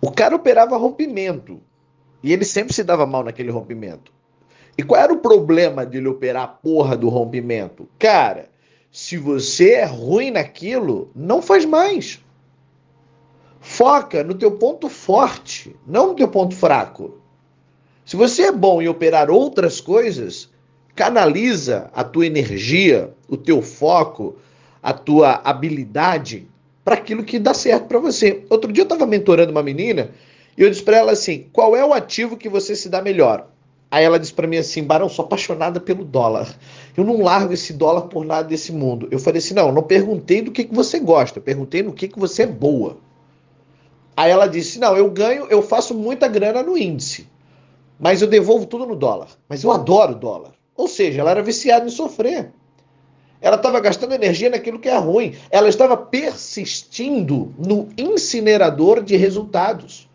O cara operava rompimento. E ele sempre se dava mal naquele rompimento. E qual era o problema de ele operar a porra do rompimento? Cara, se você é ruim naquilo, não faz mais. Foca no teu ponto forte, não no teu ponto fraco. Se você é bom em operar outras coisas, canaliza a tua energia, o teu foco, a tua habilidade para aquilo que dá certo para você. Outro dia eu estava mentorando uma menina e eu disse para ela assim: qual é o ativo que você se dá melhor? Aí ela disse para mim assim: Barão, sou apaixonada pelo dólar. Eu não largo esse dólar por nada desse mundo. Eu falei assim: não, não perguntei do que, que você gosta, perguntei no que, que você é boa. Aí ela disse: não, eu ganho, eu faço muita grana no índice, mas eu devolvo tudo no dólar. Mas eu adoro dólar. Ou seja, ela era viciada em sofrer. Ela estava gastando energia naquilo que é ruim. Ela estava persistindo no incinerador de resultados.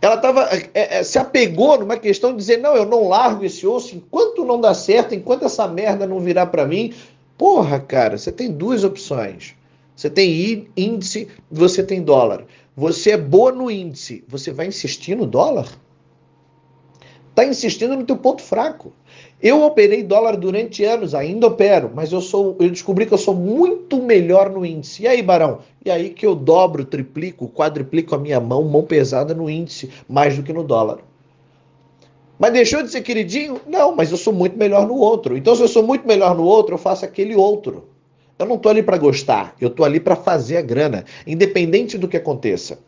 Ela tava, é, é, se apegou numa questão de dizer: não, eu não largo esse osso enquanto não dá certo, enquanto essa merda não virar para mim. Porra, cara, você tem duas opções. Você tem índice, você tem dólar. Você é boa no índice, você vai insistir no dólar? Está insistindo no teu ponto fraco. Eu operei dólar durante anos, ainda opero, mas eu sou, eu descobri que eu sou muito melhor no índice. E aí, Barão? E aí que eu dobro, triplico, quadriplico a minha mão, mão pesada no índice, mais do que no dólar. Mas deixou de ser queridinho? Não, mas eu sou muito melhor no outro. Então, se eu sou muito melhor no outro, eu faço aquele outro. Eu não estou ali para gostar, eu estou ali para fazer a grana, independente do que aconteça.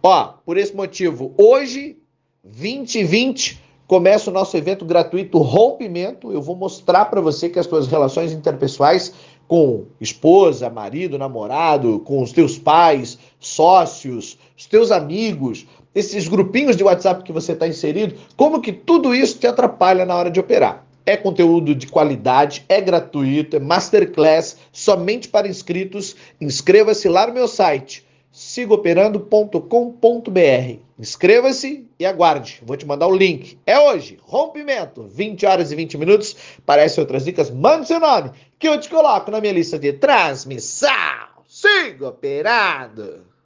Ó, por esse motivo, hoje, 2020, começa o nosso evento gratuito Rompimento. Eu vou mostrar para você que as suas relações interpessoais com esposa, marido, namorado, com os teus pais, sócios, os teus amigos, esses grupinhos de WhatsApp que você está inserido, como que tudo isso te atrapalha na hora de operar. É conteúdo de qualidade, é gratuito, é masterclass, somente para inscritos. Inscreva-se lá no meu site sigoperando.com.br. Inscreva-se e aguarde. Vou te mandar o link. É hoje, rompimento, 20 horas e 20 minutos. Parece outras dicas, mande seu nome que eu te coloco na minha lista de transmissão. Siga operando.